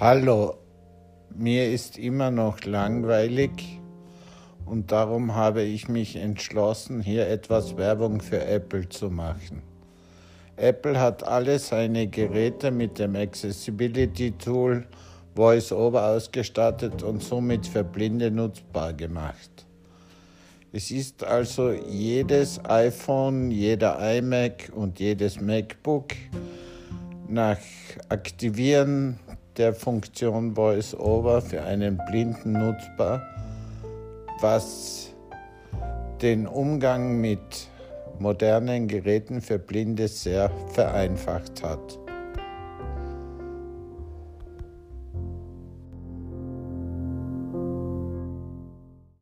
Hallo, mir ist immer noch langweilig und darum habe ich mich entschlossen, hier etwas Werbung für Apple zu machen. Apple hat alle seine Geräte mit dem Accessibility Tool VoiceOver ausgestattet und somit für Blinde nutzbar gemacht. Es ist also jedes iPhone, jeder iMac und jedes MacBook nach Aktivieren der Funktion VoiceOver für einen Blinden nutzbar, was den Umgang mit modernen Geräten für Blinde sehr vereinfacht hat.